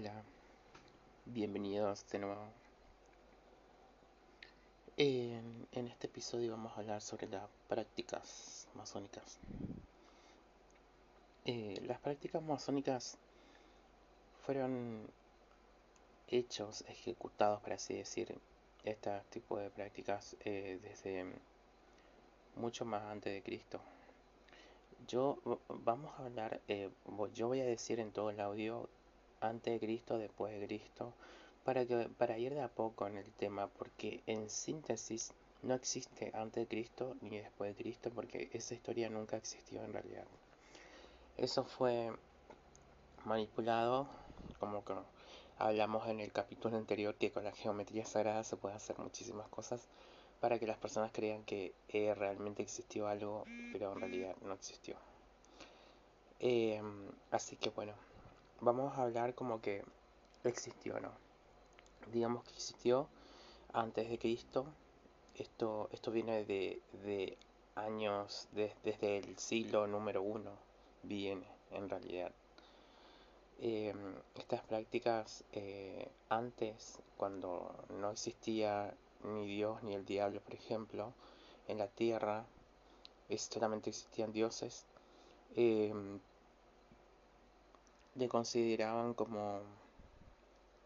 Hola, bienvenidos de nuevo. En, en este episodio vamos a hablar sobre las prácticas masónicas. Eh, las prácticas masónicas fueron hechos, ejecutados, por así decir, este tipo de prácticas eh, desde mucho más antes de Cristo. Yo vamos a hablar, eh, yo voy a decir en todo el audio antes de Cristo, después de Cristo, para, que, para ir de a poco en el tema, porque en síntesis no existe antes de Cristo ni después de Cristo, porque esa historia nunca existió en realidad. Eso fue manipulado, como hablamos en el capítulo anterior, que con la geometría sagrada se puede hacer muchísimas cosas para que las personas crean que eh, realmente existió algo, pero en realidad no existió. Eh, así que bueno, vamos a hablar como que existió, ¿no? Digamos que existió antes de Cristo. Esto, esto viene de, de años, desde el siglo número uno, viene en realidad. Em, estas prácticas eh, antes, cuando no existía ni Dios ni el diablo, por ejemplo, en la tierra, solamente existían dioses, eh, le consideraban como,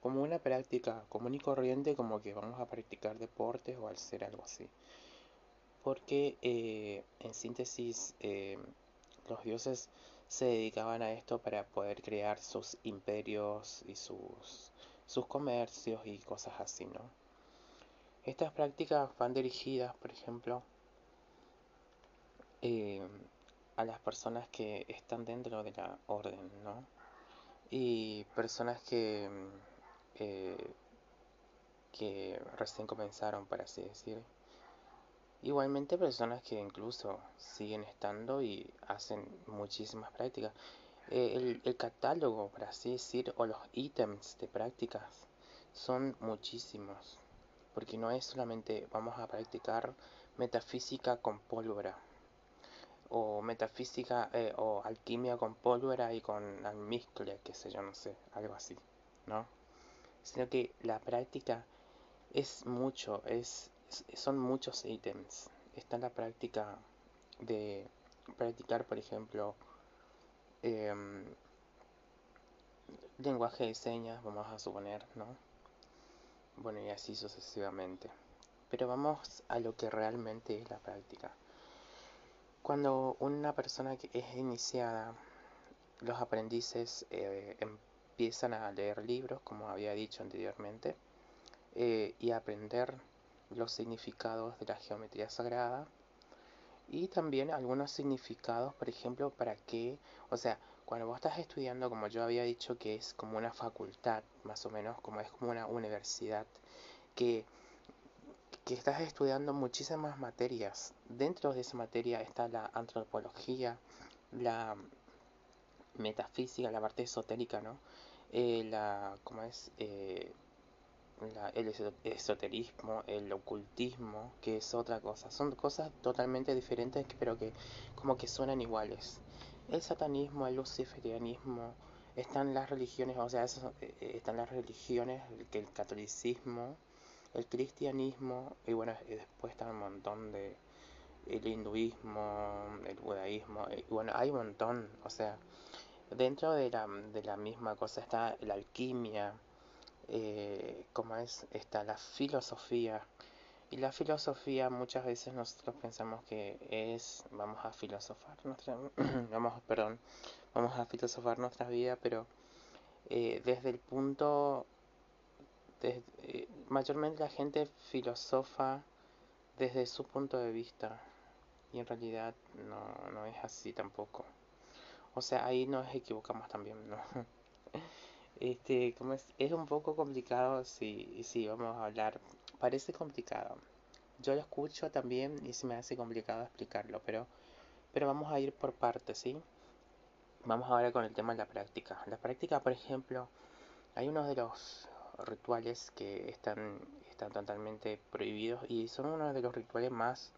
como una práctica común y corriente, como que vamos a practicar deportes o hacer algo así. Porque eh, en síntesis eh, los dioses se dedicaban a esto para poder crear sus imperios y sus, sus comercios y cosas así, ¿no? Estas prácticas van dirigidas, por ejemplo, eh, a las personas que están dentro de la orden, ¿no? Y personas que, mm, eh, que recién comenzaron, por así decir. Igualmente personas que incluso siguen estando y hacen muchísimas prácticas. Eh, el, el, catálogo, por así decir, o los ítems de prácticas son muchísimos. Porque no es solamente vamos a practicar metafísica con pólvora o metafísica eh, o alquimia con pólvora y con almizcle, qué sé yo, no sé, algo así, ¿no? Sino que la práctica es mucho, es, son muchos ítems. Está la práctica de practicar, por ejemplo, em, lenguaje de señas, vamos a suponer, ¿no? Bueno, y así sucesivamente. Pero vamos a lo que realmente es la práctica. Cuando una persona que es iniciada, los aprendices eh, empiezan a leer libros, como había dicho anteriormente, eh, y a aprender los significados de la geometría sagrada y también algunos significados, por ejemplo, para qué, o sea, cuando vos estás estudiando, como yo había dicho, que es como una facultad, más o menos, como es como una universidad, que que estás estudiando muchísimas materias. Dentro de esa materia está la antropología, la metafísica, la parte esotérica, ¿no? Eh, la, ¿cómo es? Eh, el esoterismo, el ocultismo, que es otra cosa. Son cosas totalmente diferentes, pero que como que suenan iguales. El satanismo, el luciferianismo, están las religiones, o sea, eh, están las religiones, el catolicismo, el cristianismo y bueno, después está un montón de el hinduismo, el budaísmo, y bueno, hay un montón, o sea, dentro de la, de la misma cosa está la alquimia, eh, como es, está la filosofía, y la filosofía muchas veces nosotros pensamos que es, vamos a filosofar nuestra, vamos, perdón, vamos a filosofar nuestra vida, pero eh, desde el punto eh, mayormente la gente filosofa desde su punto de vista y en realidad no, no es así tampoco. O sea, ahí nos equivocamos también, ¿no? Este, como es, es un poco complicado si, si vamos a hablar, parece complicado. Yo lo escucho también y se me hace complicado explicarlo, pero, pero vamos a ir por partes, ¿sí? Vamos ahora con el tema de la práctica. La práctica, por ejemplo, hay uno de los rituales que están, están totalmente prohibidos y son uno de los rituales más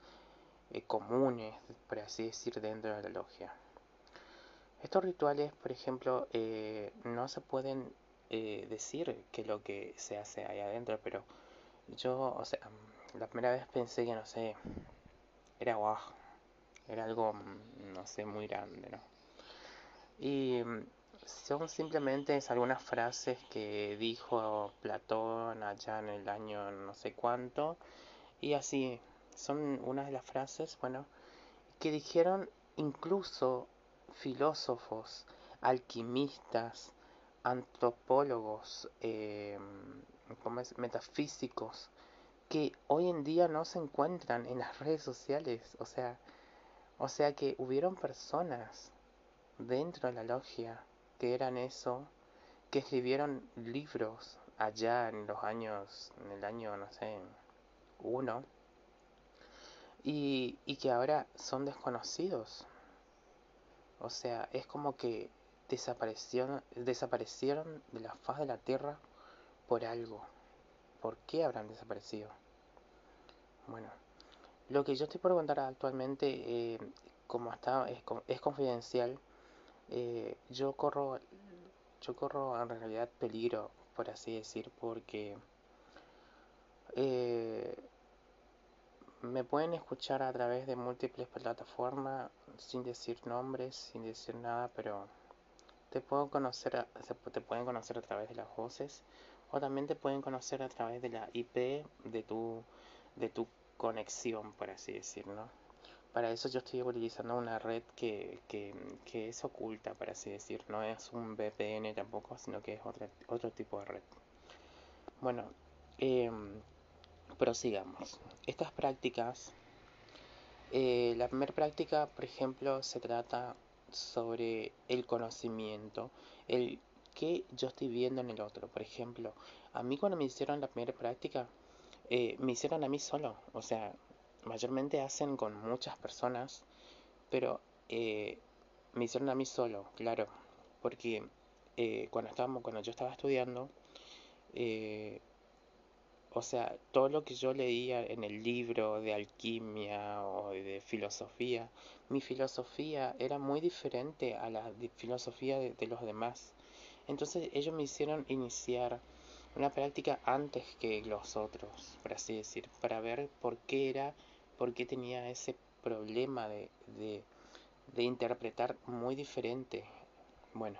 eh, comunes, por así decir, dentro de la logia. Estos rituales, por ejemplo, eh, no se pueden eh, decir qué es lo que se hace ahí adentro, pero yo, o sea, la primera vez pensé que, no sé, era guau, era algo, mm, no sé, muy grande, ¿no? Y mm, son simplemente algunas frases que dijo Platón allá en el año no sé cuánto, y así, son unas de las frases, bueno, que dijeron incluso filósofos, alquimistas, antropólogos, eh, metafísicos, que hoy en día no se encuentran en las redes sociales. O sea, o sea que hubieron personas dentro de la logia que eran eso, que escribieron libros allá en los años, en el año, no sé, uno, y, y que ahora son desconocidos. O sea, es como que desaparecieron, desaparecieron de la faz de la tierra por algo. ¿Por qué habrán desaparecido? Bueno, lo que yo estoy por contar actualmente, eh, como está, es, es confidencial, eh, yo corro, yo corro en realidad peligro, por así decir, porque eh, me pueden escuchar a través de múltiples plataformas, sin decir nombres, sin decir nada, pero te puedo conocer, te pueden conocer a través de las voces o también te pueden conocer a través de la IP de tu, de tu conexión, por así decirlo. Para eso yo estoy utilizando una red que, que, que, es oculta, por así decir. No es un VPN tampoco, sino que es otro, otro tipo de red. Bueno, eh, prosigamos. Estas prácticas, eh, la primera práctica, por ejemplo, se trata sobre el conocimiento, el que yo estoy viendo en el otro. Por ejemplo, a mí cuando me hicieron la primera práctica, eh, me hicieron a mí solo. O sea, mayormente hacen con muchas personas, pero eh, me hicieron a mí solo, claro. Porque eh, cuando, estábamos, cuando yo estaba estudiando, o sea, todo lo que yo leía en el libro de alquimia o de filosofía, mi filosofía era muy diferente a la filosofía de los demás. Entonces ellos me hicieron iniciar una práctica antes que los otros, por así decir, para ver por qué era, por qué tenía ese problema de, de, interpretar muy diferente. Bueno,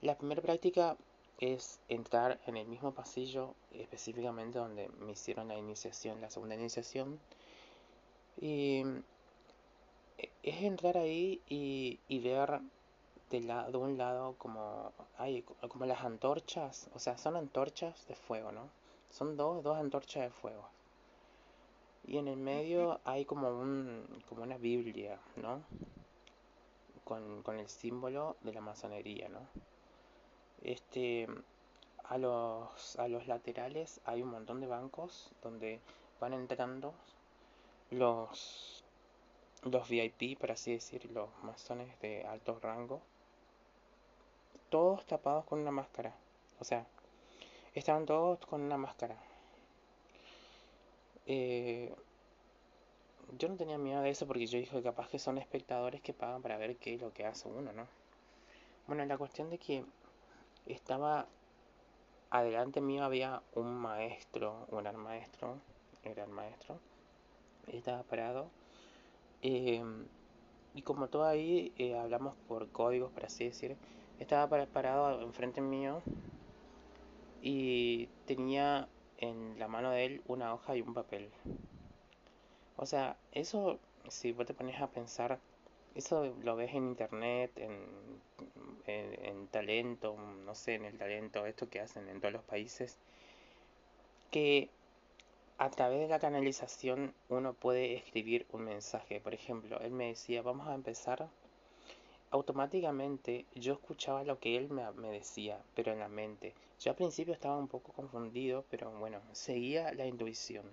la primera práctica es entrar en el mismo pasillo, específicamente donde me hicieron la iniciación, la segunda iniciación. Y es entrar ahí y, y ver de, la, de un lado como hay como las antorchas, o sea, son antorchas de fuego, ¿no? Son dos, dos antorchas de fuego. Y en el medio hay como un como una Biblia, ¿no? Con, con el símbolo de la masonería, ¿no? Este a los a los laterales hay un montón de bancos donde van entrando los los VIP, por así decir, los masones de alto rango todos tapados con una máscara. O sea, estaban todos con una máscara. Eh, yo no tenía miedo de eso porque yo dije capaz que son espectadores que pagan para ver qué es lo que hace uno, ¿no? Bueno, la cuestión de que estaba adelante mío había un maestro, un gran maestro, el gran maestro, estaba parado. Eh, y como todo ahí eh, hablamos por códigos, por así decir, estaba parado enfrente mío y tenía en la mano de él una hoja y un papel. O sea, eso, si vos te pones a pensar, eso lo ves en internet, en, en, talento, no sé, en el talento, esto que hacen en todos los países, que a través de la canalización uno puede escribir un mensaje. Por ejemplo, él me decía, vamos a empezar automáticamente yo escuchaba lo que él me, decía, pero en la mente. Yo al principio estaba un poco confundido, pero bueno, seguía la intuición.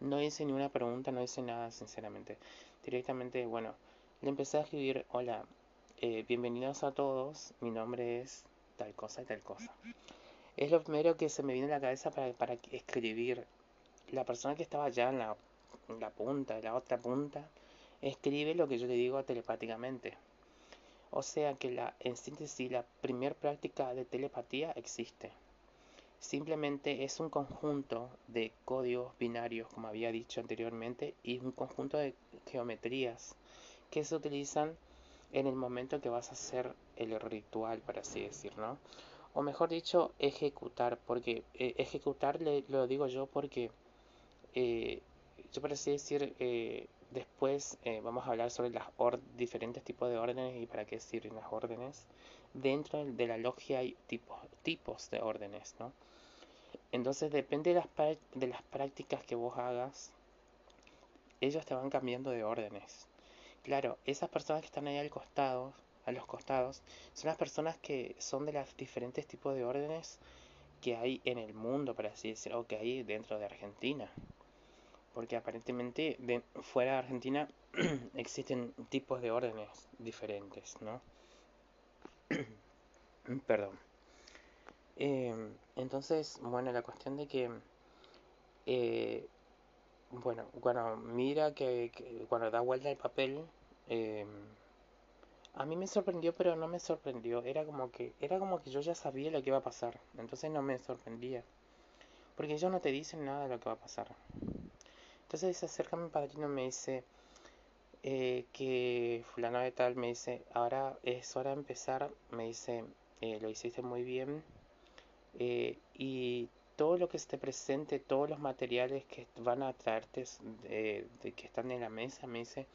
No hice ni una pregunta, no hice nada, sinceramente. Directamente, bueno, le empecé a escribir, hola, eh, bienvenidos a todos, mi nombre es tal cosa y tal cosa. Es lo primero que se me vino a la cabeza para, para escribir. La persona que estaba allá en la, en la punta, en la otra punta, escribe lo que yo le digo telepáticamente O sea que la, en síntesis la primera práctica de telepatía existe. Simplemente es un conjunto de códigos binarios, como había dicho anteriormente, y un conjunto de geometrías que se utilizan en el momento que vas a hacer el ritual, por así decir, ¿no? O mejor dicho, ejecutar, porque eh, ejecutar le, lo digo yo porque eh, yo por así decir, eh, después vamos a hablar sobre las diferentes tipos de órdenes y para qué sirven las órdenes. Dentro de la logia hay tipos, tipos de órdenes, ¿no? Entonces depende de las, de las prácticas que vos hagas, ellos te van cambiando de órdenes. Claro, esas personas que están ahí al costado, a los costados, son las personas que son de los diferentes tipos de órdenes que hay en el mundo, para así decirlo, o que hay dentro de Argentina. Porque aparentemente de, fuera de Argentina existen tipos de órdenes diferentes, ¿no? Perdón. Em, entonces, bueno, la cuestión de que, eh, bueno, cuando mira que, cuando da vuelta el papel, em, a mí me sorprendió, pero no me sorprendió. Era como que, era como que yo ya sabía lo que iba a pasar. Entonces no me sorprendía. Porque ellos no te dicen nada de lo que va a pasar. Entonces se acerca mi padrino me dice eh, que fulano de tal me dice, ahora es hora de empezar. Me dice, eh, lo hiciste muy bien eh, y todo lo que esté presente, todos los materiales que van a traerte que están en la mesa, me dice,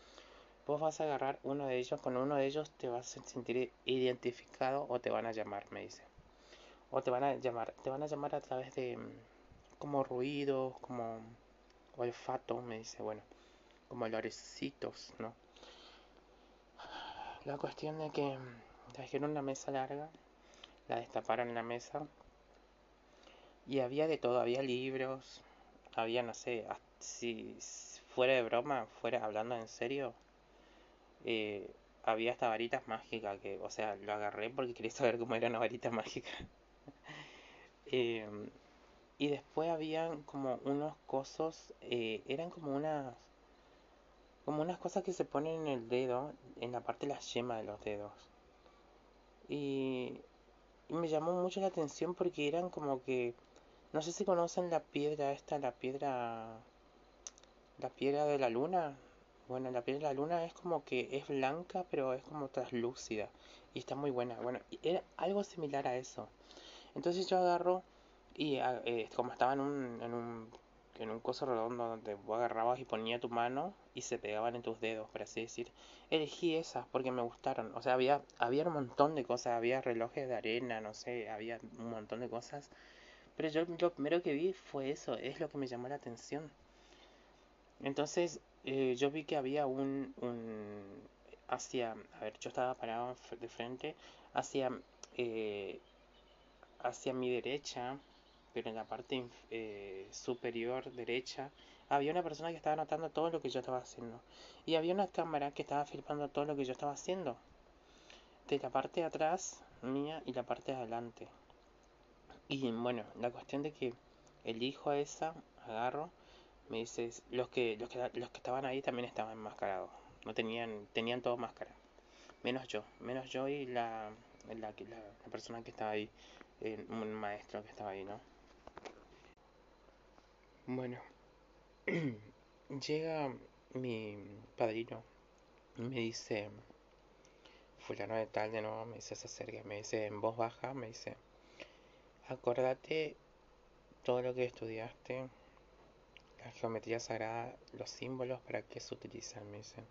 vos vas a agarrar uno de ellos, con uno de ellos te vas a sentir identificado o te van a llamar, me dice. O te van a llamar, te van a llamar a través de mm, como ruidos, como olfato, me dice, bueno, como olorecitos, ¿no? La cuestión de que trajeron una mesa larga, la destaparon la mesa, y había de todo, había libros, había, no sé, si fuera de broma, fuera hablando en serio, eh, había hasta varitas mágicas que, o sea, lo agarré porque quería saber cómo era una varita mágica. Em, y después habían como unos cosos, eh, eran como unas, como unas cosas que se ponen en el dedo, en la parte de la yema de los dedos. Y, y me llamó mucho la atención porque eran como que no sé si conocen la piedra esta, la piedra... La piedra de la luna. Bueno, la piedra de la luna es como que es blanca, pero es como translúcida. Y está muy buena. Bueno, era algo similar a eso. Entonces yo agarro y ah, eh, como estaba en un, en un en un coso redondo donde vos agarrabas y ponía tu mano y se pegaban en tus dedos, por así decir. Elegí esas porque me gustaron. O sea, había, había un montón de cosas. Había relojes de arena, no sé, había un montón de cosas pero yo lo primero que vi fue eso, es lo que me llamó la atención. Entonces eh, yo vi que había un, un hacia, a ver, yo estaba parado de frente, hacia, eh, hacia mi derecha, pero en la parte eh, superior derecha, había una persona que estaba notando todo lo que yo estaba haciendo. Y había una cámara que estaba filmando todo lo que yo estaba haciendo. De la parte de atrás mía y la parte de adelante. Y bueno, la cuestión de que elijo a esa, agarro, me dices, los que, los que, los que estaban ahí también estaban enmascarados. No tenían, tenían todo máscara. Menos yo, menos yo y la, la, persona que estaba ahí, un maestro que estaba ahí, ¿no? Bueno, llega mi padrino y me dice, fulano de tal de nuevo, me dice, se acerca, me dice en voz baja, me dice, Acordate todo lo que estudiaste, la geometría sagrada, los símbolos para qué se utilizan, me dicen.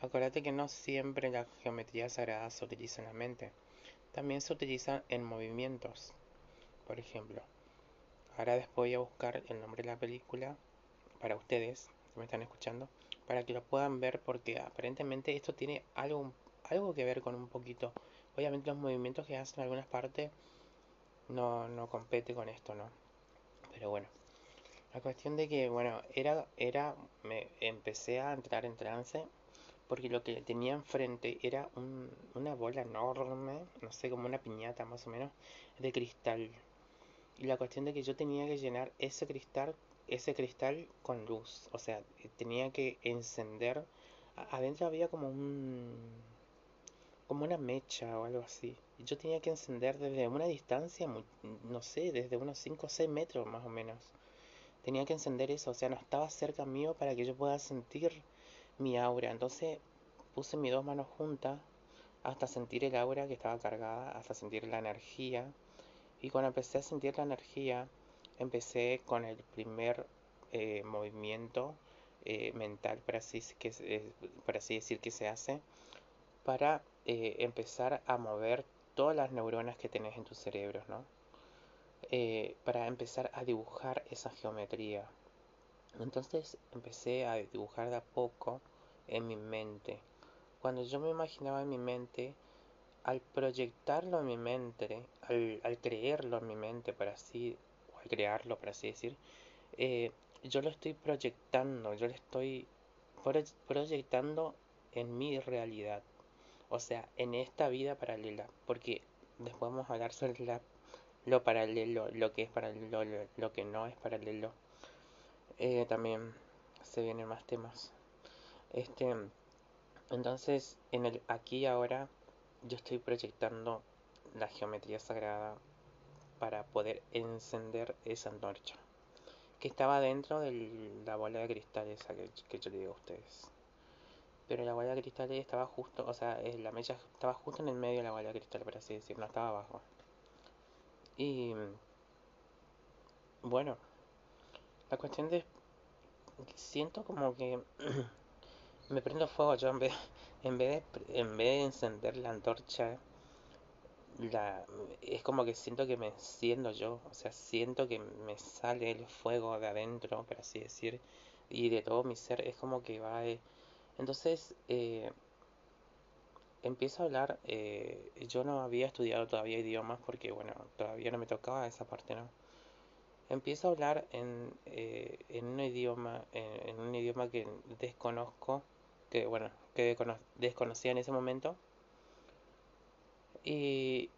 Acordate que no siempre la geometría sagrada se utiliza en la mente, también se utiliza en movimientos. Por ejemplo, ahora después voy a buscar el nombre de la película para ustedes que me están escuchando, para que lo puedan ver porque aparentemente esto tiene algo, algo que ver con un poquito, obviamente los movimientos que hacen en algunas partes no, no compete con esto, ¿no? Pero bueno, la cuestión de que, bueno, era, era, me empecé a entrar en trance porque lo que tenía enfrente era un, una bola enorme, no sé, como una piñata más o menos, de cristal. La cuestión de que yo tenía que llenar ese cristal, ese cristal con luz, o sea, tenía que encender. Adentro había como un, como una mecha o algo así. Yo tenía que encender desde una distancia, no sé, desde unos 5 o 6 metros más o menos. Tenía que encender eso, o sea, no estaba cerca mío para que yo pueda sentir mi aura. Entonces puse mis dos manos juntas hasta sentir el aura que estaba cargada, hasta sentir la energía. Y cuando empecé a sentir la energía, empecé con el primer eh, movimiento eh, mental, para así, que, eh, así decir, que se hace, para empezar a mover todas las neuronas que tenés en tu cerebro, ¿no? para empezar a dibujar esa geometría. Entonces empecé a dibujar de a poco en mi mente. Cuando yo me imaginaba en mi mente, al proyectarlo en mi mente, al, al creerlo en mi mente, para así, o al crearlo, para así decir, eh, yo lo estoy proyectando, yo lo estoy proyectando en mi realidad, o sea, en esta vida paralela, porque después vamos a hablar sobre la, lo paralelo, lo que es paralelo, lo, que no es paralelo. Eh, también se vienen más temas. Este, entonces, en el aquí y ahora, yo estoy proyectando la geometría sagrada para poder encender esa antorcha que estaba dentro de la bola de cristal esa que, yo le digo a ustedes. Pero la bola de cristal estaba justo, o sea, la mecha estaba justo en el medio de la bola de cristal, por así decir, no estaba abajo. Y bueno, la cuestión de siento como que me prendo fuego yo en vez, en vez de, en vez de encender la antorcha la, es como que siento que me enciendo yo, o sea, siento que me sale el fuego de adentro, por así decir, y de todo mi ser, es como que va... Eh, entonces, eh, empiezo a hablar, eh, yo no había estudiado todavía idiomas porque, bueno, todavía no me tocaba esa parte, ¿no? Empiezo a hablar en, en un idioma, en, un idioma que desconozco, que, bueno, que desconocía en ese momento, y,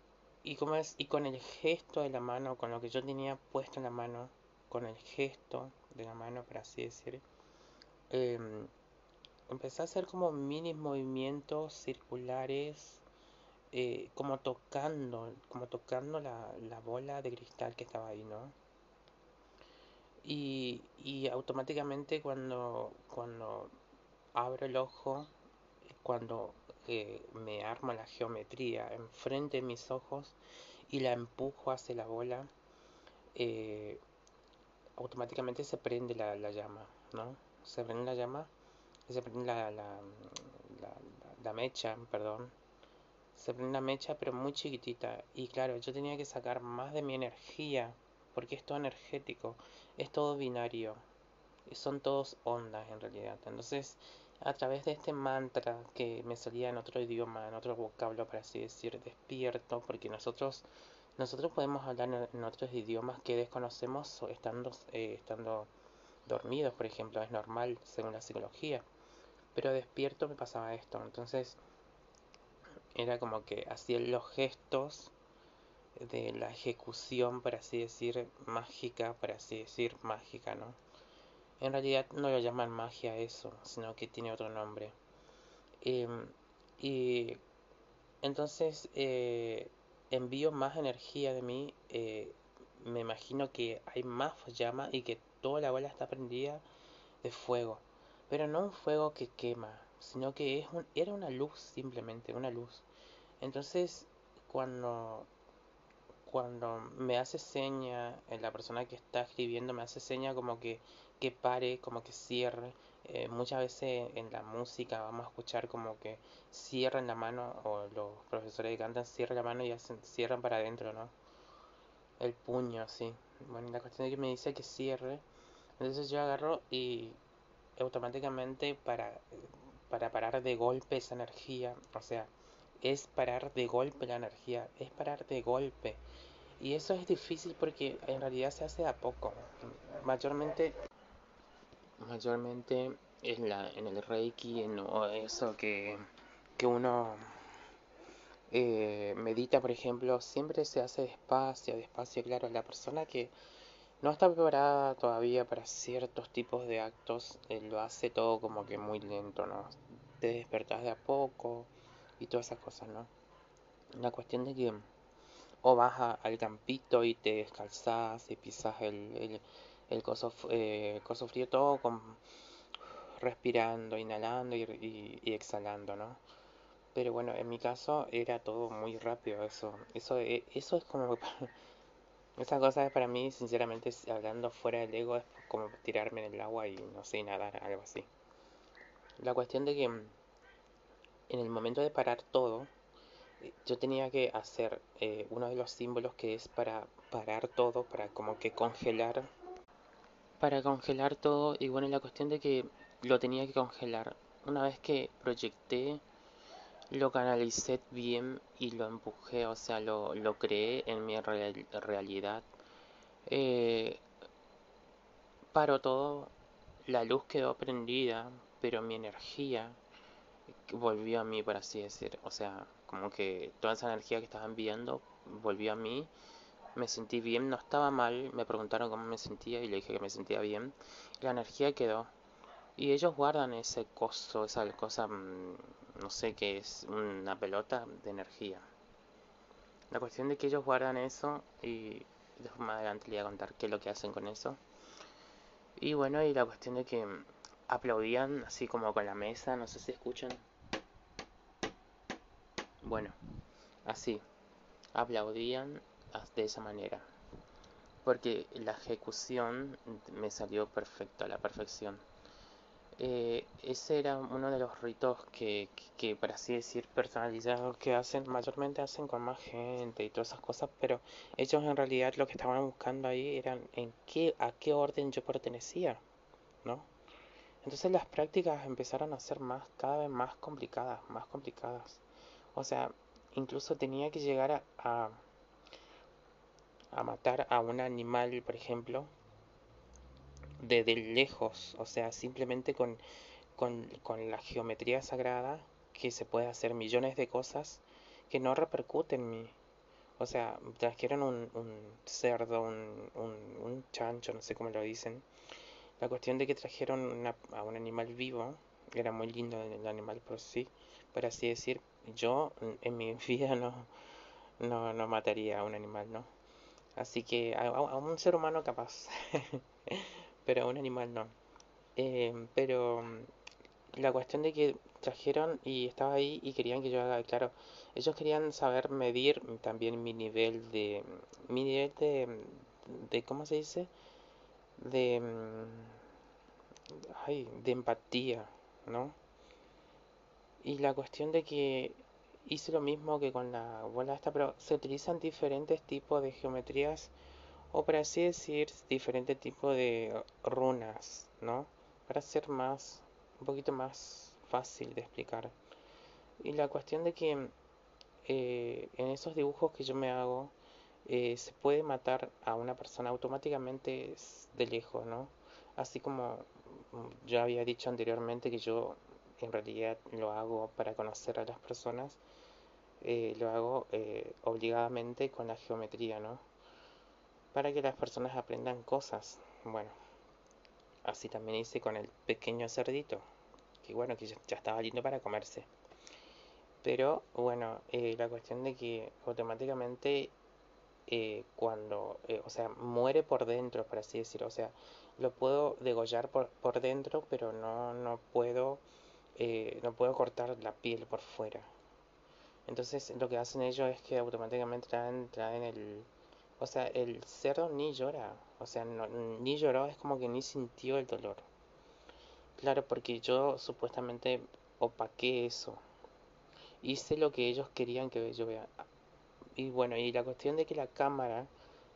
y, como es, y con el gesto de la mano, con lo que yo tenía puesto en la mano, con el gesto de la mano, por así decir, em, empecé a hacer como mini movimientos circulares, eh, como tocando, como tocando la, la, bola de cristal que estaba ahí, ¿no? Y, y automáticamente cuando, cuando abro el ojo, cuando me armo la geometría enfrente de mis ojos y la empujo hacia la bola, eh, automáticamente se prende la, llama, ¿no? Se prende la llama, se prende la, la, la, mecha, perdón. Se prende la mecha, pero muy chiquitita. Y claro, yo tenía que sacar más de mi energía, porque es todo energético, es todo binario, son todos ondas en realidad. Entonces, a través de este mantra que me salía en otro idioma, en otro vocablo, para así decir, despierto, porque nosotros nosotros podemos hablar en, otros idiomas que desconocemos estando, eh, estando dormidos, por ejemplo, es normal según la psicología, pero despierto me pasaba esto, entonces era como que hacía los gestos de la ejecución, por así decir, mágica, por así decir, mágica, ¿no? En realidad no lo llaman magia eso, sino que tiene otro nombre. Em, y entonces eh, envío más energía de mí. Eh, me imagino que hay más llama y que toda la bola está prendida de fuego. Pero no un fuego que quema, sino que es un, era una luz simplemente, una luz. Entonces, cuando cuando me hace seña, eh, la persona que está escribiendo me hace seña como que que pare, como que cierre. Eh, muchas veces en la música vamos a escuchar como que cierran la mano o los profesores que cantan cierran la mano y hacen, cierran para adentro, ¿no? El puño, sí. Bueno, la cuestión es que me dice que cierre. Entonces yo agarro y automáticamente para, para parar de golpe esa energía, o sea, es parar de golpe la energía, es parar de golpe. Y eso es difícil porque en realidad se hace a poco. Mayormente mayormente en, la, en el Reiki, en eso que, que uno eh, medita, por ejemplo, siempre se hace despacio, despacio, claro, la persona que no está preparada todavía para ciertos tipos de actos, lo hace todo como que muy lento, ¿no? Te despertás de a poco, y todas esas cosas, ¿no? La cuestión de que o vas al campito y te descalzas y pisas el, coso, eh, coso frío todo con, respirando, inhalando y, y, exhalando, ¿no? Pero bueno, en mi caso era todo muy rápido eso. Eso, eh, eso es como... Esa cosa para mí, sinceramente, hablando fuera del ego, es como tirarme en el agua y no sé, nadar, algo así. La cuestión de que en el momento de parar todo, yo tenía que hacer eh, uno de los símbolos que es para parar todo, para como que congelar, para congelar todo y bueno, la cuestión de que lo tenía que congelar. Una vez que proyecté, lo canalicé bien y lo empujé, o sea, lo, lo creé en mi realidad. Eh, paró todo, la luz quedó prendida, pero mi energía volvió a mí, por así decir. O sea, como que toda esa energía que estaban enviando volvió a mí. Me sentí bien, no estaba mal. Me preguntaron cómo me sentía y le dije que me sentía bien. La energía quedó. Y ellos guardan ese coso, esa cosa, mm, no sé qué es, una pelota de energía. La cuestión de que ellos guardan eso y después más adelante le voy a contar qué es lo que hacen con eso. Y bueno, y la cuestión de que aplaudían así como con la mesa, no sé si escuchan. Bueno, así, aplaudían de esa manera. Porque la ejecución me salió perfecto, a la perfección. Eh, ese era uno de los ritos que, que, por así decir, personalizados que hacen, mayormente hacen con más gente y todas esas cosas, pero ellos en realidad lo que estaban buscando ahí eran en qué, a qué orden yo pertenecía, ¿no? Entonces las prácticas empezaron a ser más, cada vez más complicadas, más complicadas. O sea, incluso tenía que llegar a, matar a un animal, por ejemplo, desde lejos. O sea, simplemente con, con, con la geometría sagrada que se puede hacer millones de cosas que no repercuten en mí. O sea, trajeron un, un cerdo, un, un, un, chancho, no sé cómo lo dicen. La cuestión de que trajeron a un animal vivo, era muy lindo el animal por sí, por así decir, yo en mi vida no, no, no mataría a un animal, ¿no? Así que a, un ser humano capaz, pero a un animal no. Eh, pero la cuestión de que trajeron y estaba ahí y querían que yo haga, claro, ellos querían saber medir también mi nivel de, mi nivel de, de ¿cómo se dice? De, ay, de empatía, ¿no? Y la cuestión de que hice lo mismo que con la bola esta, pero se utilizan diferentes tipos de geometrías o para así decir diferentes tipos de runas, ¿no? Para ser más, un poquito más fácil de explicar. Y la cuestión de que eh, en esos dibujos que yo me hago eh, se puede matar a una persona automáticamente de lejos, ¿no? Así como mm, yo había dicho anteriormente que yo en realidad lo hago para conocer a las personas, eh, lo hago eh, obligadamente con la geometría, ¿no? Para que las personas aprendan cosas. Bueno, así también hice con el pequeño cerdito, que bueno, que ya, estaba lindo para comerse. Pero bueno, eh, la cuestión de que automáticamente cuando, o sea, muere por dentro, por así decirlo, o sea, lo puedo degollar por, por dentro, pero no, no puedo eh, no puedo cortar la piel por fuera. Entonces lo que hacen ellos es que automáticamente traen, traen el... O sea, el cerdo ni llora. O sea, ni lloró, es como que ni sintió el dolor. Claro, porque yo supuestamente opaqué eso. Hice lo que ellos querían que yo vea. Y bueno, y la cuestión de que la cámara,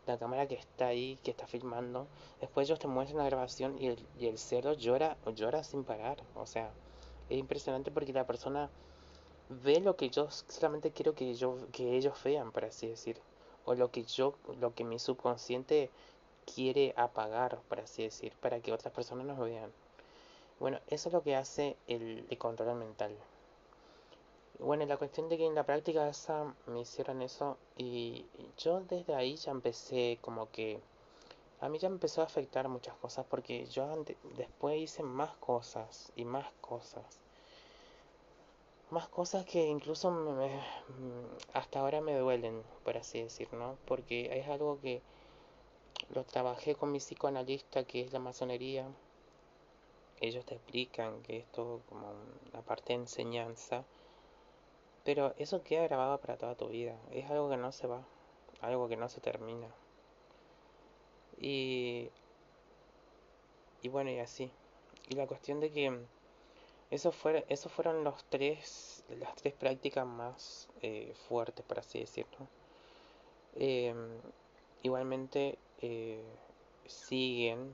la cámara que está ahí, que está filmando, después ellos te muestran la grabación y el, y el cerdo llora, llora sin parar. O sea, es impresionante porque la persona ve lo que yo solamente quiero que yo que ellos vean por así decir o lo que yo lo que mi subconsciente quiere apagar por así decir para que otras personas nos vean. Bueno eso es lo que hace el, control mental. Bueno la cuestión de que en la práctica me hicieron eso y yo desde ahí ya empecé como que a mí ya empezó a afectar muchas cosas porque yo después hice más cosas y más cosas. más cosas que incluso me, hasta ahora me duelen, por así decir, ¿no? Porque es algo que lo trabajé con mi psicoanalista, que es la masonería. Ellos te explican que es todo como una parte de enseñanza, pero eso queda grabado para toda tu vida. Es algo que no se va, algo que no se termina. Y, y bueno, y así. Y la cuestión de que esos, fue, esos fueron los tres, las tres prácticas más eh, fuertes, por así decirlo. Em, igualmente eh, siguen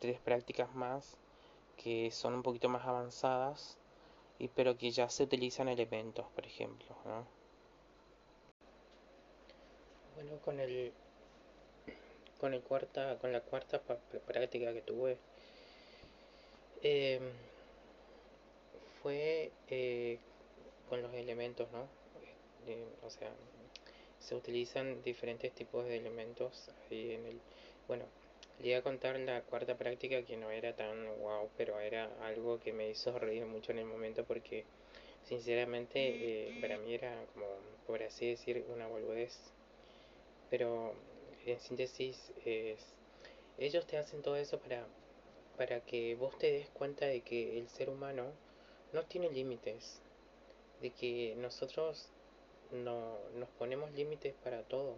tres prácticas más que son un poquito más avanzadas, y, pero que ya se utilizan elementos, por ejemplo. Bueno, con el con el cuarta con la cuarta práctica que tuve eh, fue eh, con los elementos, ¿no? Eh, o sea, se utilizan diferentes tipos de elementos ahí en el... Bueno, le iba a contar la cuarta práctica que no era tan wow, pero era algo que me hizo reír mucho en el momento porque sinceramente eh, para mí era como, por así decir, una boludez. Pero en síntesis, es, ellos te hacen todo eso para, para que vos te des cuenta de que el ser humano no tiene límites, de que nosotros no nos ponemos límites para todo.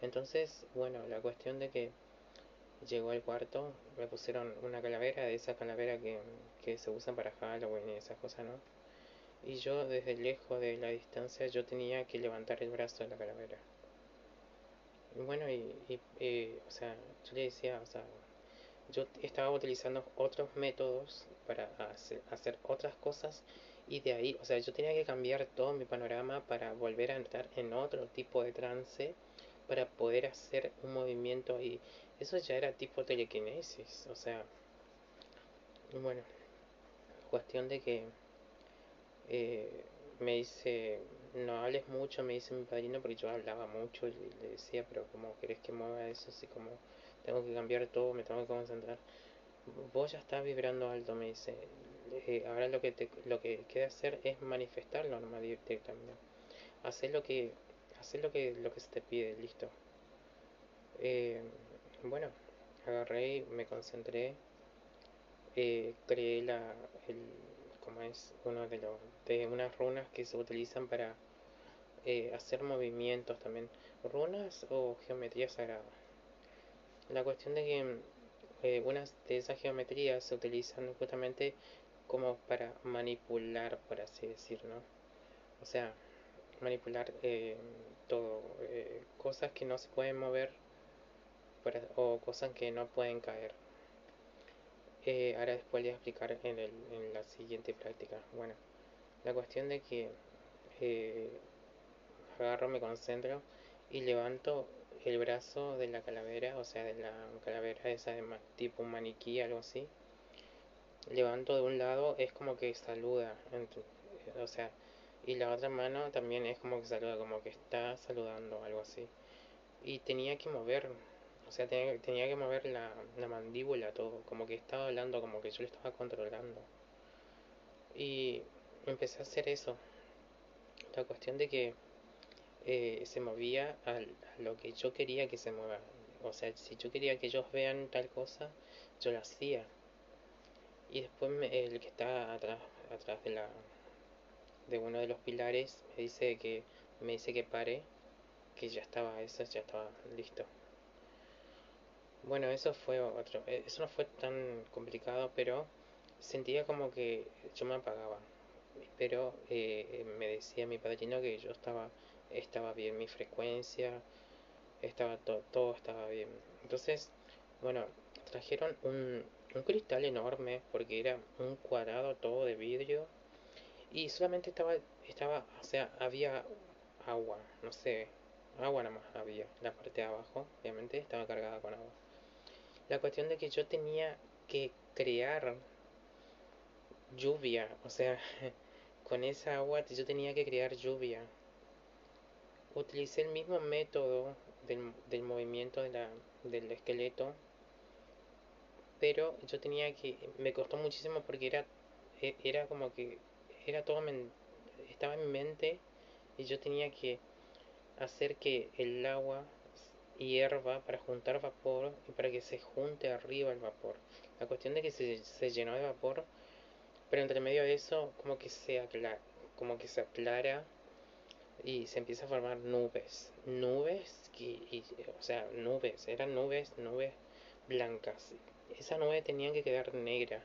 Entonces, bueno, la cuestión de que llegó al cuarto, me pusieron una calavera, de esa calavera que, que se usan para Halloween y esas cosas, ¿no? Y yo desde lejos de la distancia yo tenía que levantar el brazo de la calavera. Bueno, y, y, o sea, yo le decía, o sea, yo estaba utilizando otros métodos para hacer, otras cosas y de ahí, o sea, yo tenía que cambiar todo mi panorama para volver a entrar en otro tipo de trance para poder hacer un movimiento y eso ya era tipo telequinesis, o sea, bueno, cuestión de que eh, me dice, no hables mucho, me dice mi padrino, porque yo hablaba mucho y le decía, pero como querés que mueva eso? Así como tengo que cambiar todo, me tengo que concentrar. Vos ya estás vibrando alto, me dice. Eh, ahora lo que te, lo que queda hacer es manifestarlo nomás directamente. Hacer lo que, hacer lo que, lo que se te pide, listo. Eh, bueno, agarré, me concentré, eh, creé la, el, como es uno de los, de unas runas que se utilizan para hacer movimientos también, runas o geometría sagrada. La cuestión de que eh, unas de esas geometrías se utilizan justamente como para manipular, por así decirlo. O sea, manipular eh, todo, eh, cosas que no se pueden mover o cosas que no pueden caer. Ahora después les voy a explicar en, el, en la siguiente práctica. Bueno, la cuestión de que agarro, me concentro y levanto el brazo de la calavera, o sea, de la calavera esa de tipo maniquí, algo así, levanto de un lado, es como que saluda, o sea, y la otra mano también es como que saluda, como que está saludando, algo así. Y tenía que mover, o sea, tenía, tenía que mover la, la mandíbula, todo, como que estaba hablando, como que yo lo estaba controlando. Y empecé a hacer eso. La cuestión de que eh, se movía a, lo que yo quería que se mueva. O sea, si yo quería que ellos vean tal cosa, yo lo hacía. Y después el que está atrás, atrás de la de uno de los pilares me dice que me dice que pare, que ya estaba eso, ya estaba listo. Bueno, eso fue otro, eh, eso no fue tan complicado, pero sentía como que yo me apagaba. Pero eh, me decía mi padrino que yo estaba estaba bien mi frecuencia, estaba todo, todo estaba bien. Entonces, bueno, trajeron un, un cristal enorme porque era un cuadrado todo de vidrio y solamente estaba, estaba, o sea, había agua, no sé, agua nada más había, la parte de abajo, obviamente estaba cargada con agua. La cuestión de que yo tenía que crear lluvia, o sea, con esa agua yo tenía que crear lluvia. Utilicé el mismo método del, del movimiento de la, del esqueleto, pero yo tenía que, me costó muchísimo porque era, e, era como que, era todo estaba en mi mente y yo tenía que hacer que el agua hierva para juntar vapor y para que se junte arriba el vapor. La cuestión de que se, se llenó de vapor, pero entre medio de eso como que se aclara, como que se aclara y se empieza a formar nubes. Nubes, y, o sea, nubes, eran nubes, nubes blancas. Esa nube tenía que quedar negra.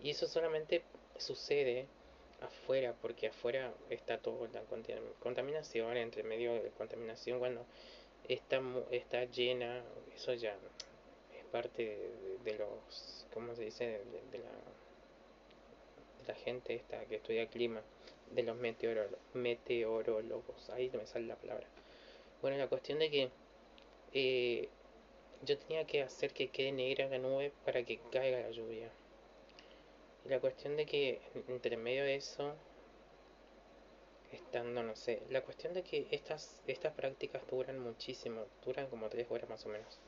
Y eso solamente sucede afuera, porque afuera está toda la contaminación, entre medio de contaminación, cuando está, está llena, eso ya es parte de, los, ¿cómo se dice? De, la, la gente esta que estudia clima, de los meteorólogos, ahí me sale la palabra. Bueno, la cuestión de que eh, yo tenía que hacer que quede negra la nube para que caiga la lluvia. Y la cuestión de que entre medio de eso, estando, no sé, la cuestión de que estas, estas prácticas duran muchísimo, duran como tres horas más o menos.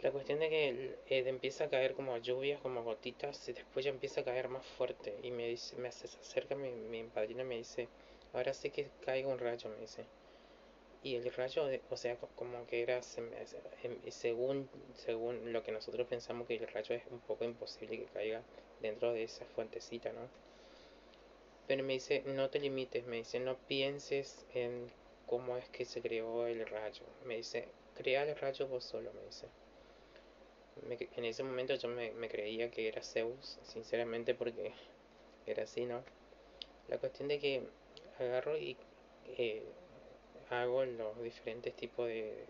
La cuestión de que eh, empieza a caer como lluvias, como gotitas, y después ya empieza a caer más fuerte. Y me dice, me hace, acerca mi, mi padrino y me dice, ahora sé que caiga un rayo, me dice y el rayo, o sea, como que era, según, según lo que nosotros pensamos que el rayo es un poco imposible que caiga dentro de esa fuentecita, ¿no? Pero me dice, no te limites, me dice, no pienses en cómo es que se creó el rayo. Me dice, crea el rayo vos solo, me dice. en ese momento yo me, creía que era Zeus, sinceramente, porque era así, ¿no? La cuestión de que agarro y eh, hago los diferentes tipos de,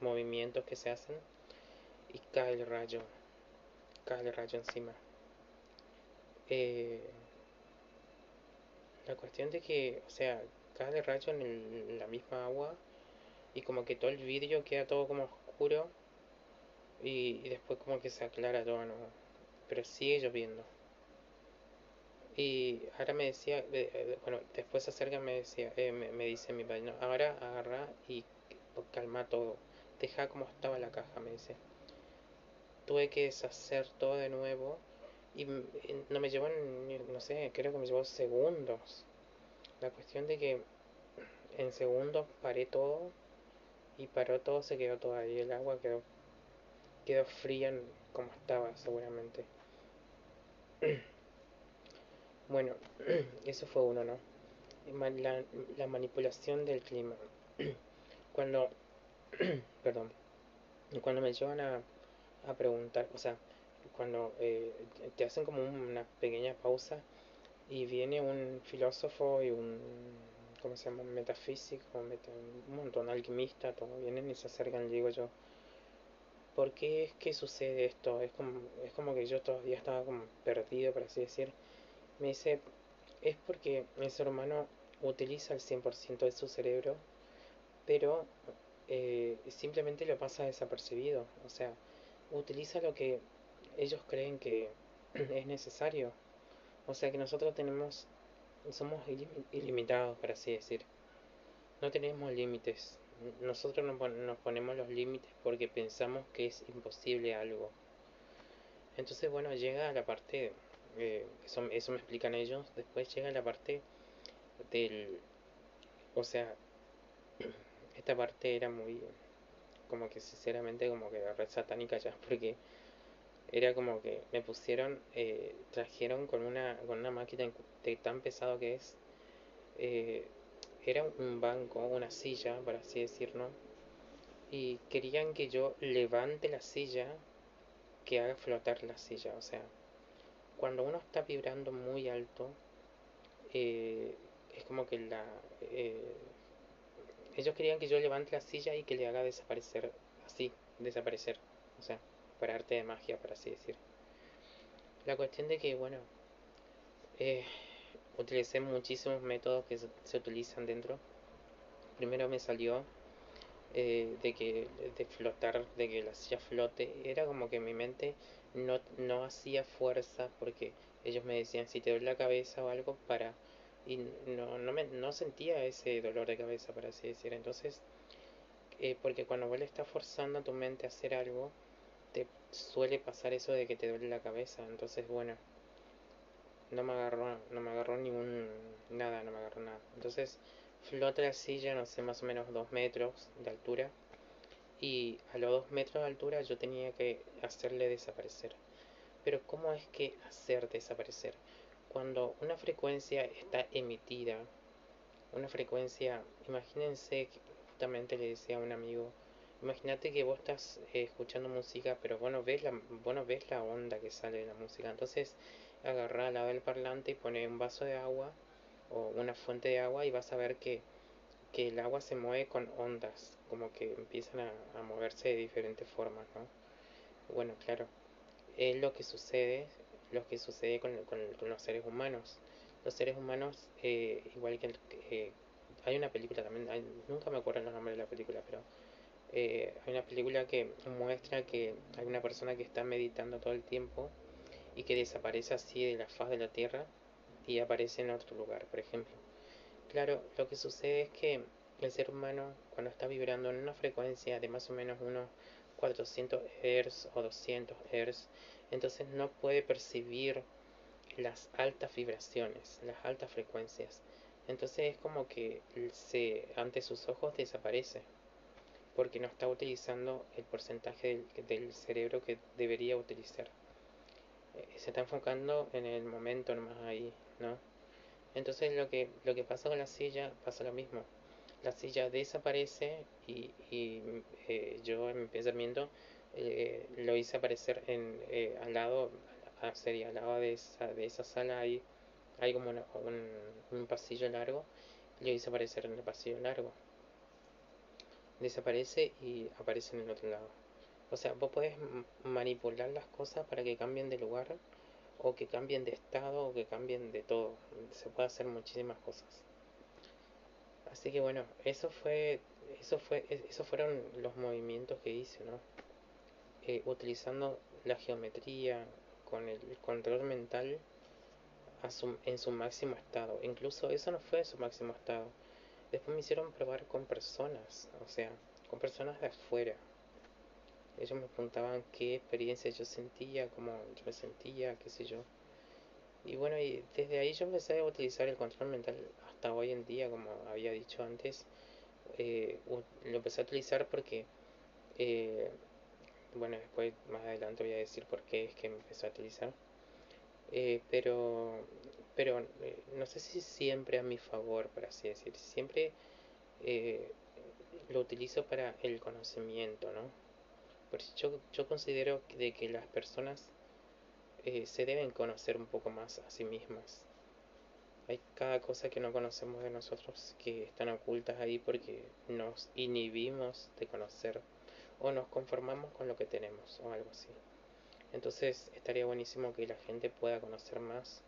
movimientos que se hacen y cae el rayo, cae el rayo encima. Eh, la cuestión de que, o sea, cae el rayo en, la misma agua y como que todo el vidrio queda todo como oscuro y, y después como que se aclara todo, ¿no? Pero sigue lloviendo. Y ahora me decía, eh, eh, bueno, después acerca me decía, eh, me, dice mi padre, ahora agarra y calma todo, deja como estaba la caja, me dice. Tuve que deshacer todo de nuevo y no me llevó, no sé, creo que me llevó segundos. La cuestión de que en segundos paré todo y paró todo, se quedó todo ahí, el agua quedó, quedó fría como estaba seguramente. Bueno, eso fue uno, ¿no? La, la manipulación del clima. Cuando, perdón, cuando me llevan a, a preguntar, o sea, cuando eh, te hacen como una pequeña pausa y viene un filósofo y un, ¿cómo se llama? Metafísico, un montón, alquimista, todo vienen y se acercan, digo yo, ¿por qué es que sucede esto? Es como, es como que yo todavía estaba como perdido, por así decir me dice, es porque el ser humano utiliza el 100% de su cerebro, pero eh, simplemente lo pasa desapercibido. O sea, utiliza lo que ellos creen que es necesario. O sea que nosotros tenemos, somos ilimitados, por así decir. No tenemos límites. Nosotros nos ponemos los límites porque pensamos que es imposible algo. Entonces, bueno, llega a la parte eh, eso, eso me explican ellos. Después llega la parte del... O sea, esta parte era muy... Como que sinceramente como que red satánica ya, porque era como que me pusieron, eh, trajeron con una, con una máquina de tan pesado que es, eh, era un banco, una silla, por así decirlo, y querían que yo levante la silla, que haga flotar la silla, o sea, cuando uno está vibrando muy alto, eh, es como que la... Eh, ellos querían que yo levante la silla y que le haga desaparecer, así, desaparecer. O sea, arte de magia, por así decir. La cuestión de que, bueno, eh, utilicé muchísimos métodos que se, utilizan dentro. Primero me salió de que de flotar, de que la silla flote. Era como que mi mente no, no hacía fuerza porque ellos me decían si te duele la cabeza o algo para y no, no, me, no sentía ese dolor de cabeza para así decir entonces eh, porque cuando vos le estás forzando a tu mente a hacer algo te suele pasar eso de que te duele la cabeza entonces bueno no me agarró, no me agarró ningún, nada, no me agarró nada. Entonces flota la silla, no sé, más o menos dos metros de altura. Y a los dos metros de altura yo tenía que hacerle desaparecer. Pero ¿cómo es que hacer desaparecer? Cuando una frecuencia está emitida, una frecuencia, imagínense, justamente le decía a un amigo, imagínate que vos estás eh, escuchando música, pero vos no, ves la, ves la onda que sale de la música. Entonces agarra al lado del parlante y pone un vaso de agua o una fuente de agua y vas a ver que, que el agua se mueve con ondas, como que empiezan a, moverse de diferentes formas, ¿no? Bueno, claro, es lo que sucede, lo que sucede con, con, con los seres humanos. Los seres humanos, eh, igual que eh, hay una película también, nunca me acuerdo el nombre de la película, pero eh, hay una película que muestra que hay una persona que está meditando todo el tiempo y que desaparece así de la faz de la Tierra y aparece en otro lugar, por ejemplo. Claro, lo que sucede es que el ser humano cuando está vibrando en una frecuencia de más o menos unos 400 Hz o 200 Hz, entonces no puede percibir las altas vibraciones, las altas frecuencias. Entonces es como que se ante sus ojos desaparece porque no está utilizando el porcentaje del, del cerebro que debería utilizar. Eh, se está enfocando en el momento nomás ahí, ¿no? Entonces lo que, lo que pasa con la silla pasa lo mismo. La silla desaparece y, y eh, yo en mi pensamiento eh, lo hice aparecer en, eh, al lado, sería al lado de esa, de esa sala hay, hay como una, un, un pasillo largo, lo hice aparecer en el pasillo largo. Desaparece y aparece en el otro lado. O sea, vos podés manipular las cosas para que cambien de lugar o que cambien de estado o que cambien de todo. Se puede hacer muchísimas cosas. Así que bueno, eso fue, eso fue, esos fueron los movimientos que hice, ¿no? Eh, utilizando la geometría con el control mental en su máximo estado. Incluso eso no fue su máximo estado. Después me hicieron probar con personas, o sea, con personas de afuera. Ellos me preguntaban qué experiencia yo sentía, cómo yo me sentía, qué sé yo. Y bueno, desde ahí yo empecé a utilizar el control mental hasta hoy en día, como había dicho antes. Eh, lo empecé a utilizar porque, eh, bueno, después más adelante voy a decir por qué es que empecé a utilizar. Eh, pero, pero eh, no sé si siempre a mi favor, por así decir. Siempre eh, lo utilizo para el conocimiento, ¿no? yo, yo considero de que las personas eh, se deben conocer un poco más a sí mismas. Hay cada cosa que no conocemos de nosotros que están ocultas ahí porque nos inhibimos de conocer o nos conformamos con lo que tenemos o algo así. Entonces estaría buenísimo que la gente pueda conocer más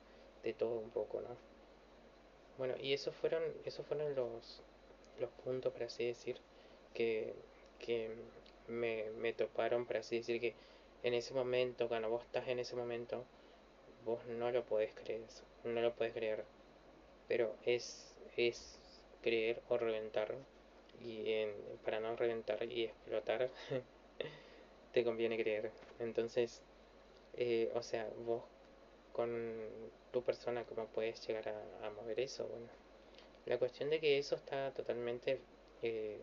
de todo un poco, ¿no? Bueno, y esos fueron, esos fueron los, los puntos, por así decir, que, que me, me toparon, por así decir, que en ese momento, cuando vos estás en ese momento, vos no lo podés creer, no lo podés creer, pero es, es creer o reventar, y en, para no reventar y explotar, te conviene creer. Entonces, eh, o sea, vos con tu persona, ¿cómo puedes llegar a, mover eso? Bueno, la cuestión de que eso está totalmente eh,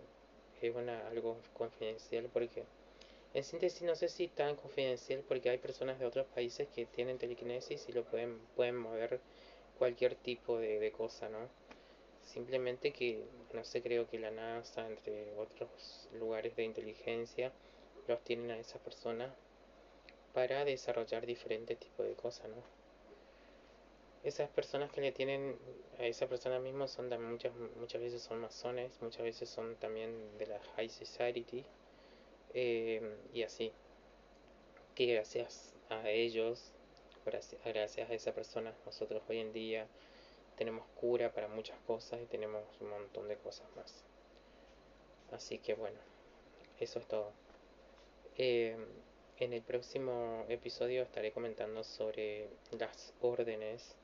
es una, algo confidencial porque en síntesis no sé si tan confidencial porque hay personas de otros países que tienen telequinesis y lo pueden, pueden mover cualquier tipo de, de cosa, ¿no? Simplemente que, no sé, creo que la NASA, entre otros lugares de inteligencia, los tienen a esas personas para desarrollar diferentes tipos de cosas, ¿no? Esas personas que le tienen a esa persona mismo son también muchas muchas veces son masones muchas veces son también de la high society eh, y así. Que gracias a ellos gracias, a esa persona nosotros hoy en día tenemos cura para muchas cosas y tenemos un montón de cosas más. Así que bueno eso es todo. Eh, en el próximo episodio estaré comentando sobre las órdenes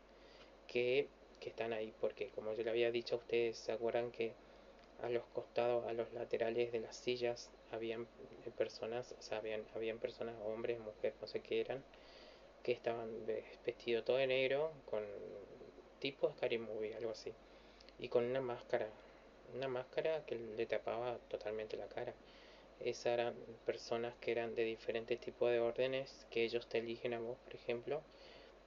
que, están ahí, porque como yo le había dicho a ustedes, ¿se acuerdan que a los costados, a los laterales de las sillas, habían personas, o sea, habían, habían personas, hombres, mujeres, no sé qué eran, que estaban vestidos todo de negro, con tipo Scary Movie, algo así, y con una máscara, una máscara que le tapaba totalmente la cara. Esas eran personas que eran de diferentes tipos de órdenes, que ellos te eligen a vos, por ejemplo,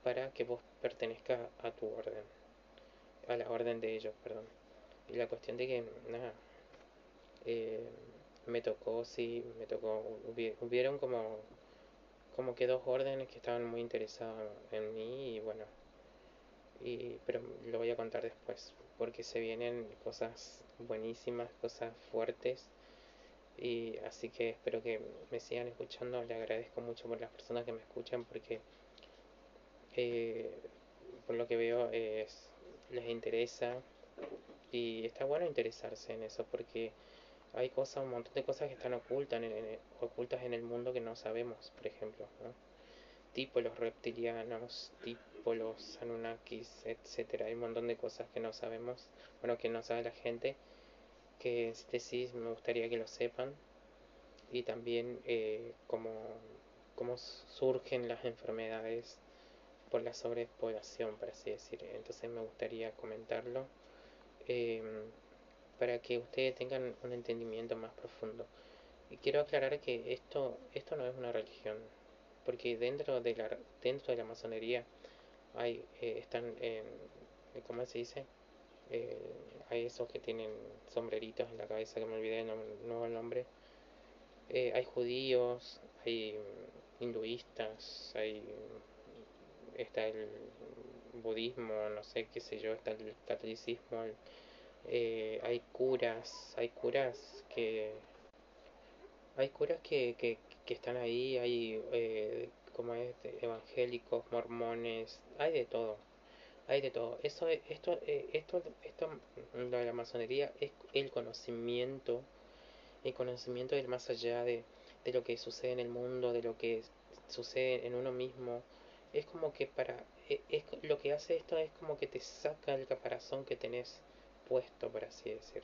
para que vos pertenezcas a tu orden, a la orden de ellos, perdón. Y la cuestión de que, nada, eh, me tocó, sí, me tocó, hubieron como, como que dos órdenes que estaban muy interesados en mí y bueno, y, pero lo voy a contar después, porque se vienen cosas buenísimas, cosas fuertes. Y así que espero que me sigan escuchando. Le agradezco mucho por las personas que me escuchan porque eh, por lo que veo es, les interesa. Y está bueno interesarse en eso porque hay cosas, un montón de cosas que están ocultas en, ocultas en el mundo que no sabemos, por ejemplo, tipo los reptilianos, tipo los Anunnakis, etcétera. Hay un montón de cosas que no sabemos, bueno, que no sabe la gente, que si decís me gustaría que lo sepan. Y también eh, cómo, cómo surgen las enfermedades por la sobrepoblación, por así decir. Entonces me gustaría comentarlo em, para que ustedes tengan un entendimiento más profundo. Y quiero aclarar que esto, esto no es una religión, porque dentro de la, dentro de la masonería hay, eh, están, eh, ¿cómo se dice? Eh, hay esos que tienen sombreritos en la cabeza, que me olvidé el nuevo nombre. Eh, hay judíos, hay hinduistas, hay está el budismo, no sé qué sé yo, está el catolicismo, eh, hay curas, hay curas que hay curas que, que, que están ahí, hay eh, como es evangélicos, mormones, hay de todo, hay de todo. Eso, esto, eh, esto, esto, lo de la masonería es el conocimiento, el conocimiento del más allá de, de lo que sucede en el mundo, de lo que sucede en uno mismo, es como que para e, es, lo que hace esto es como que te saca el caparazón que tenés puesto por así decir.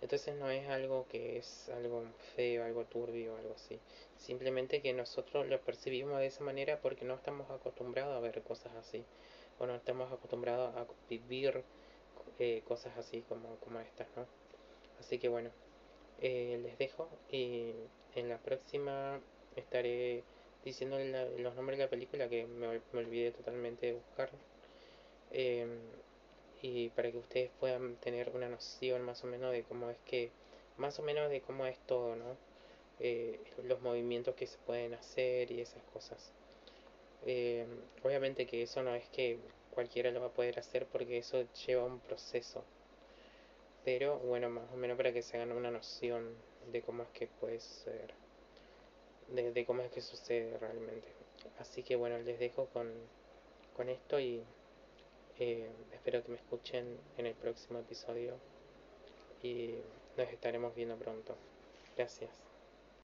Entonces no es algo que es algo feo algo turbio algo así. Simplemente que nosotros lo percibimos de esa manera porque no estamos acostumbrados a ver cosas así. O no estamos acostumbrados a vivir eh, cosas así como, como estas no así que bueno eh, les dejo y en la próxima estaré diciendo los nombres de la película que me, olvidé totalmente de buscar. Em, y para que ustedes puedan tener una noción más o menos de cómo es que, más o menos de cómo es todo, ¿no? Eh, los movimientos que se pueden hacer y esas cosas. Em, obviamente que eso no es que cualquiera lo va a poder hacer porque eso lleva un proceso. Pero bueno, más o menos para que se hagan una noción de cómo es que puede ser de, cómo es que sucede realmente. Así que bueno, les dejo con, con esto y eh, espero que me escuchen en el próximo episodio y nos estaremos viendo pronto. Gracias.